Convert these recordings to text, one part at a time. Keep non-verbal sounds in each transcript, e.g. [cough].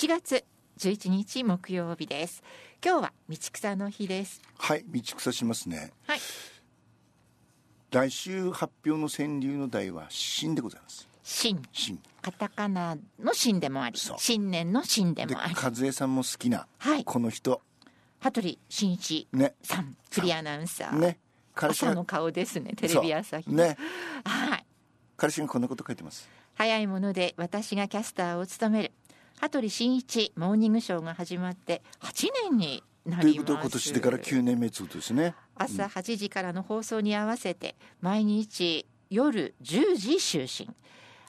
1月11日木曜日です。今日は道草の日です。はい道草しますね。はい。来週発表の川柳の題は新でございます。新新カタカナの新でもあり新年の新ででもあり。和江さんも好きなはい。この人。羽鳥慎一ねさんフリーアナウンサー、ね。彼氏が朝の顔ですねテレビ朝日。ね。はい。彼氏がこんなこと書いてます。早いもので私がキャスターを務める羽鳥慎一モーニングショーが始まって8年になります。ということは今年でから9年目ということですね。朝8時からの放送に合わせて毎日夜10時就寝。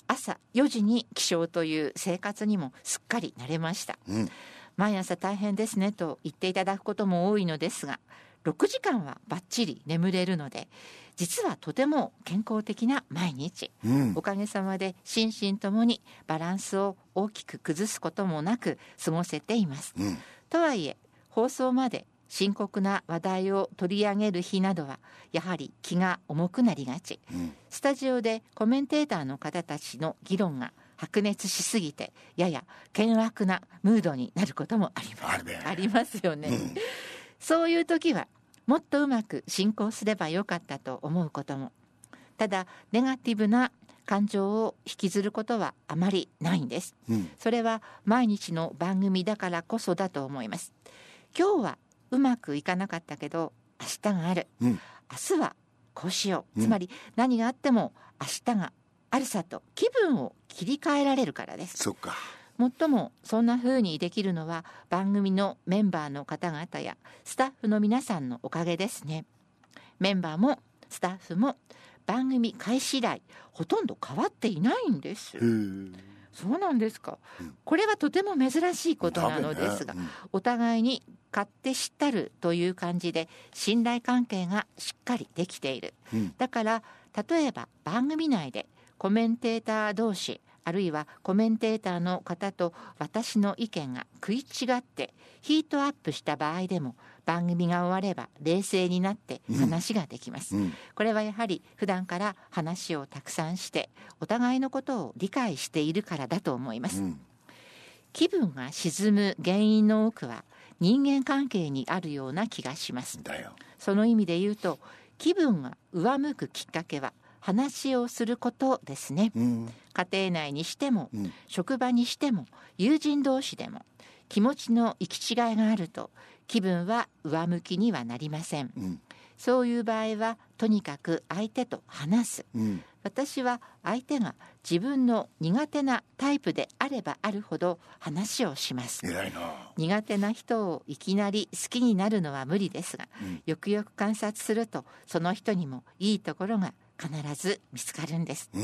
朝4時に起床という生活にもすっかり慣れました。うん。毎朝大変ですねと言っていただくことも多いのですが6時間はバッチリ眠れるので実はとても健康的な毎日。うん。おかげさまで心身ともにバランスを大きく崩すこともなく過ごせています。うん。とはいえ放送まで深刻な話題を取り上げる日などはやはり気が重くなりがち。うん。スタジオでコメンテーターの方たちの議論が白熱しすぎてやや険悪なムードになることもあります。ありますよね、うんそういう時はもっとうまく進行すればよかったと思うことも。ただネガティブな感情を引きずることはあまりないんです。うん。それは毎日の番組だからこそだと思います。今日はうまくいかなかったけど明日がある。うん。明日はこうしよう。うん。つまり何があっても明日があるさと気分を切り替えられるからです。そっかもっともそんな風にできるのは番組のメンバーの方々やスタッフの皆さんのおかげですね。メンバーもスタッフも番組開始以来ほとんど変わっていないんです。そうなんですか、うん。これはとても珍しいことなのですが、多分ねお互いに勝手知ったるという感じで信頼関係がしっかりできている。うん。だから例えば番組内でコメンテーター同士あるいはコメンテーターの方と私の意見が食い違ってヒートアップした場合でも番組が終われば冷静になって話ができます、うん。これはやはり普段から話をたくさんしてお互いのことを理解しているからだと思います、うん。気分が沈む原因の多くは人間関係にあるような気がします。その意味で言うと気分が上向くきっかけは話をすることですね。うん家庭内にしてもうん。職場にしても友人同士でも気持ちの行き違いがあると気分は上向きにはなりません。うん。そういう場合はとにかく相手と話す。うん。私は相手が自分の苦手なタイプであればあるほど話をします。苦手な人をいきなり好きになるのは無理ですが、うん。よくよく観察するとその人にもいいところが必ず見つかるんです。うん。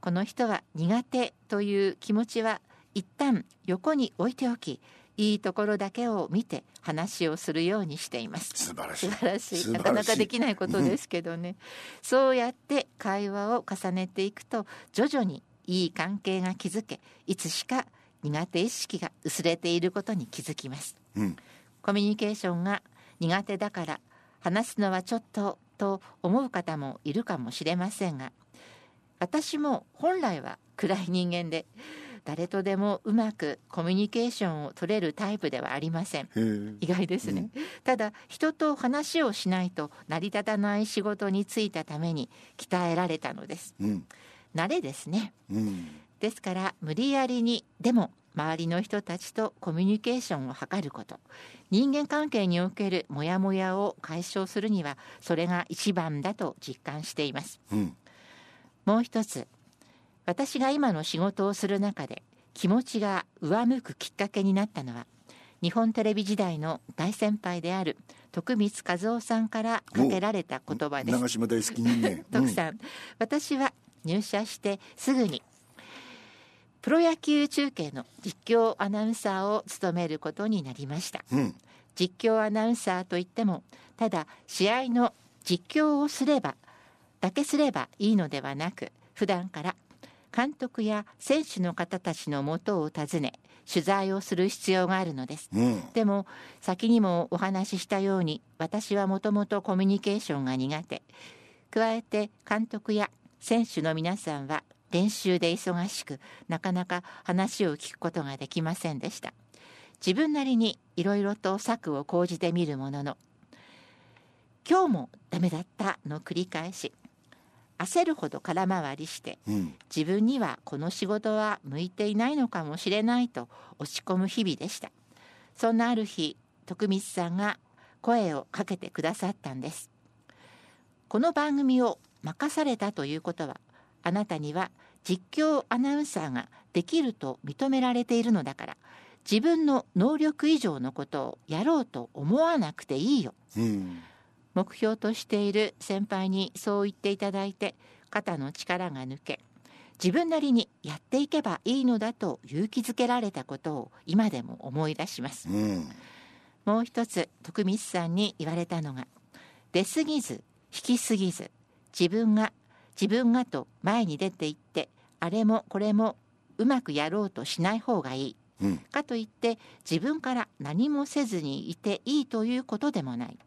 この人は苦手という気持ちは一旦横に置いておきいいところだけを見て話をするようにしています。素晴らしい。素晴らしい。なかなかできないことですけどね、そうやって会話を重ねていくと徐々にいい関係が築けいつしか苦手意識が薄れていることに気づきます。うん。コミュニケーションが苦手だから話すのはちょっとと思う方もいるかもしれませんが私も本来は暗い人間で誰とでもうまくコミュニケーションを取れるタイプではありません。意外ですね、ただ人と話をしないと成り立たない仕事に就いたために鍛えられたのです。うん。慣れですね。うん。ですから無理やりにでも周りの人たちとコミュニケーションを図ること。人間関係におけるモヤモヤを解消するにはそれが一番だと実感しています。うん。もう一つ。私が今の仕事をする中で気持ちが上向くきっかけになったのは日本テレビ時代の大先輩である徳光和夫さんからかけられた言葉です。長島大好き人間。徳さん、私は入社してすぐにプロ野球中継の実況アナウンサーを務めることになりました。うん。実況アナウンサーといってもただ試合の実況をすればだけすればいいのではなく普段から監督や選手の方たちのもとを訪ね取材をする必要があるのです。うん。でも先にもお話ししたように私はもともとコミュニケーションが苦手。加えて監督や選手の皆さんは練習で忙しくなかなか話を聞くことができませんでした。自分なりにいろいろと策を講じてみるものの今日もダメだったの繰り返し焦るほど空回りしてうん。自分にはこの仕事は向いていないのかもしれないと落ち込む日々でした。そんなある日徳光さんが声をかけてくださったんです。この番組を任されたということはあなたには実況アナウンサーができると認められているのだから自分の能力以上のことをやろうと思わなくていいよ。うん。目標としている先輩にそう言っていただいて肩の力が抜け自分なりにやっていけばいいのだと勇気づけられたことを今でも思い出します。うん。もう一つ徳光さんに言われたのが出過ぎず引き過ぎず自分が自分がと前に出ていってあれもこれもうまくやろうとしない方がいい。うん。かといって自分から何もせずにいていいということでもない。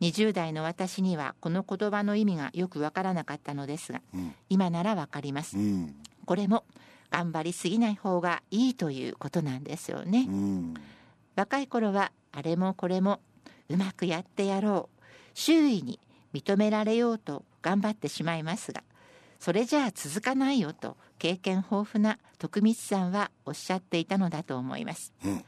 20代の私にはこの言葉の意味がよくわからなかったのですがうん。今ならわかります。うん。これも頑張りすぎない方がいいということなんですよね。うん。若い頃はあれもこれもうまくやってやろう。周囲に認められようと頑張ってしまいますがそれじゃあ続かないよと経験豊富な徳光さんはおっしゃっていたのだと思います。うん。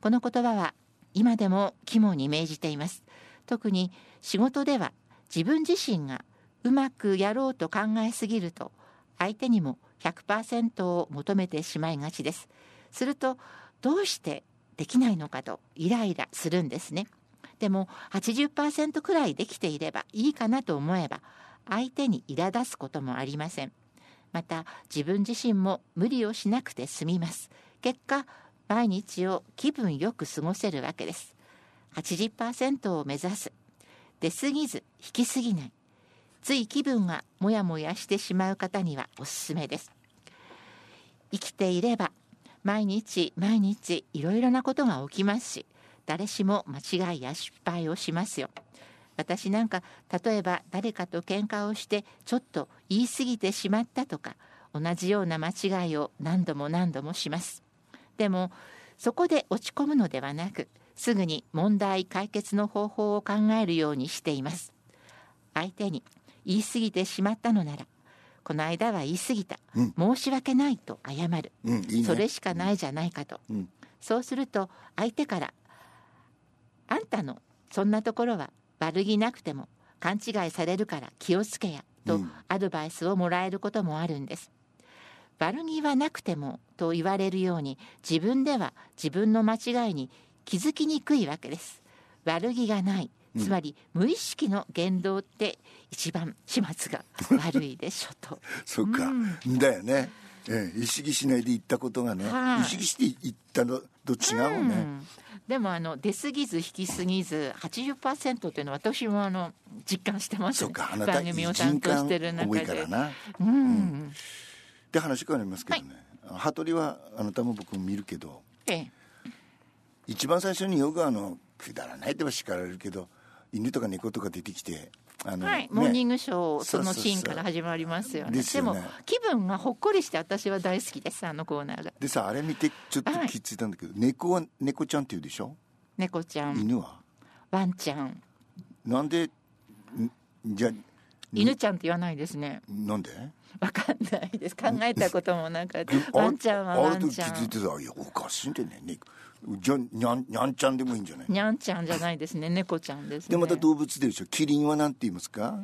この言葉は今でも肝に銘じています。特に仕事では自分自身がうまくやろうと考えすぎると相手にも100%を求めてしまいがちです。するとどうしてできないのかとイライラするんですね。でも80%くらいできていればいいかなと思えば相手に苛立つこともありません。また自分自身も無理をしなくて済みます。結果毎日を気分よく過ごせるわけです。80%を目指す。出過ぎず引きすぎない。つい気分がモヤモヤしてしまう方にはおすすめです。生きていれば毎日毎日いろいろなことが起きますし誰しも間違いや失敗をしますよ。私なんか例えば誰かと喧嘩をしてちょっと言い過ぎてしまったとか同じような間違いを何度も何度もします。でもそこで落ち込むのではなくすぐに問題解決の方法を考えるようにしています。相手に言い過ぎてしまったのならこの間は言い過ぎた、うん。申し訳ないと謝る。うんいいね。それしかないじゃないかと、うん。そうすると相手から「あんたのそんなところは悪気なくても勘違いされるから気をつけや」とうんアドバイスをもらえることもあるんです。悪気はなくてもと言われるように自分では自分の間違いに気づきにくいわけです。悪気がないうんつまり無意識の言動って一番始末が悪いでしょと。[laughs] そっか、うんだよね、ええ、意識しないで言ったことがね、はい。意識して言ったのと違うね、ん。でもあの出過ぎず引き過ぎず80%っていうのは私もあの実感してます、ねそう、かあなた番組を担当してる中多いでからな。うん、で話変わりますけどね、羽鳥はあなたも僕も見るけどええ。一番最初によくあのくだらないって言えば叱られるけど犬とか猫とか出てきてあの、はい、ね。モーニングショーそのシーンから始まりますよね。ですよね。も気分がほっこりして私は大好きですあのコーナーが。でさあれ見てちょっとはい気づいたんだけど、猫は猫ちゃんって言うでしょ？猫ちゃん。犬は？ワンちゃん。なんでんじゃあ犬ちゃんって言わないですね。なんで？わかんないです。考えたこともなかったであれ？ワンちゃんはワあれ？と気ンちゃんづいてさいやおかしいんだよね。猫じゃあにゃんにゃんちゃんでもいいんじゃない？にゃんちゃんじゃないですね。猫ちゃんですね。でまた動物ででしょ？キリンはなんて言いますか？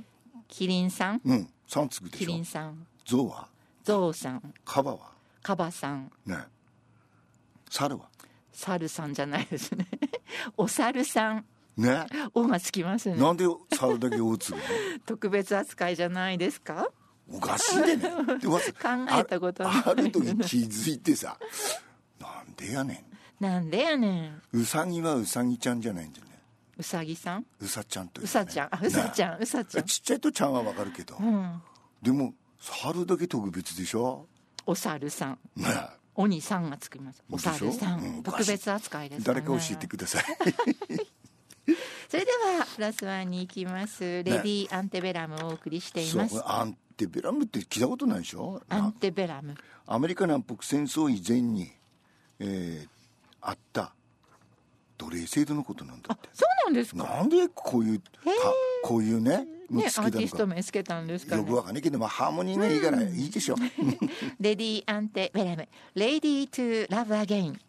キリンさん？うん。3つくでキしょ？リンさん。ゾウは？ゾウさん。カバは？カバさん。ね。猿は？猿さんじゃないですね。[laughs] お猿さん。ね「お」がつきますね。なんで猿だけ大つ [laughs] 特別扱いじゃないですか？おかしいでねでも考えたことあある時気づいてさなんでやねなんでやねん。んうさぎはうさぎちゃんじゃないんだよね。うさぎさん？うさちゃんという、ね、うさちゃん。あうさちゃゃんうさちゃん。ちっちゃいとちゃんはわかるけど、うん。でも猿だけ特別でしょ？お猿さん。ね。おにさんがつきます。お猿さでしょ？うん。ん。特別扱いですね。誰か教えてください。[laughs] それではプラスワンに行きます。レディーアンテベラムをお送りしていそます。う。Antebellum って聞いたことないでしょ？ Ante bellum。アメリカ南北戦争以前に、えーあった。制度のことなんだって。そうなんですか？なんでこういうたこういうねのね、アーティスト名つけたんですかね。よくわかんないけど、まあ、ハーモニーがいいからいいでしょ、 Lady Antebellum Ready to Love Again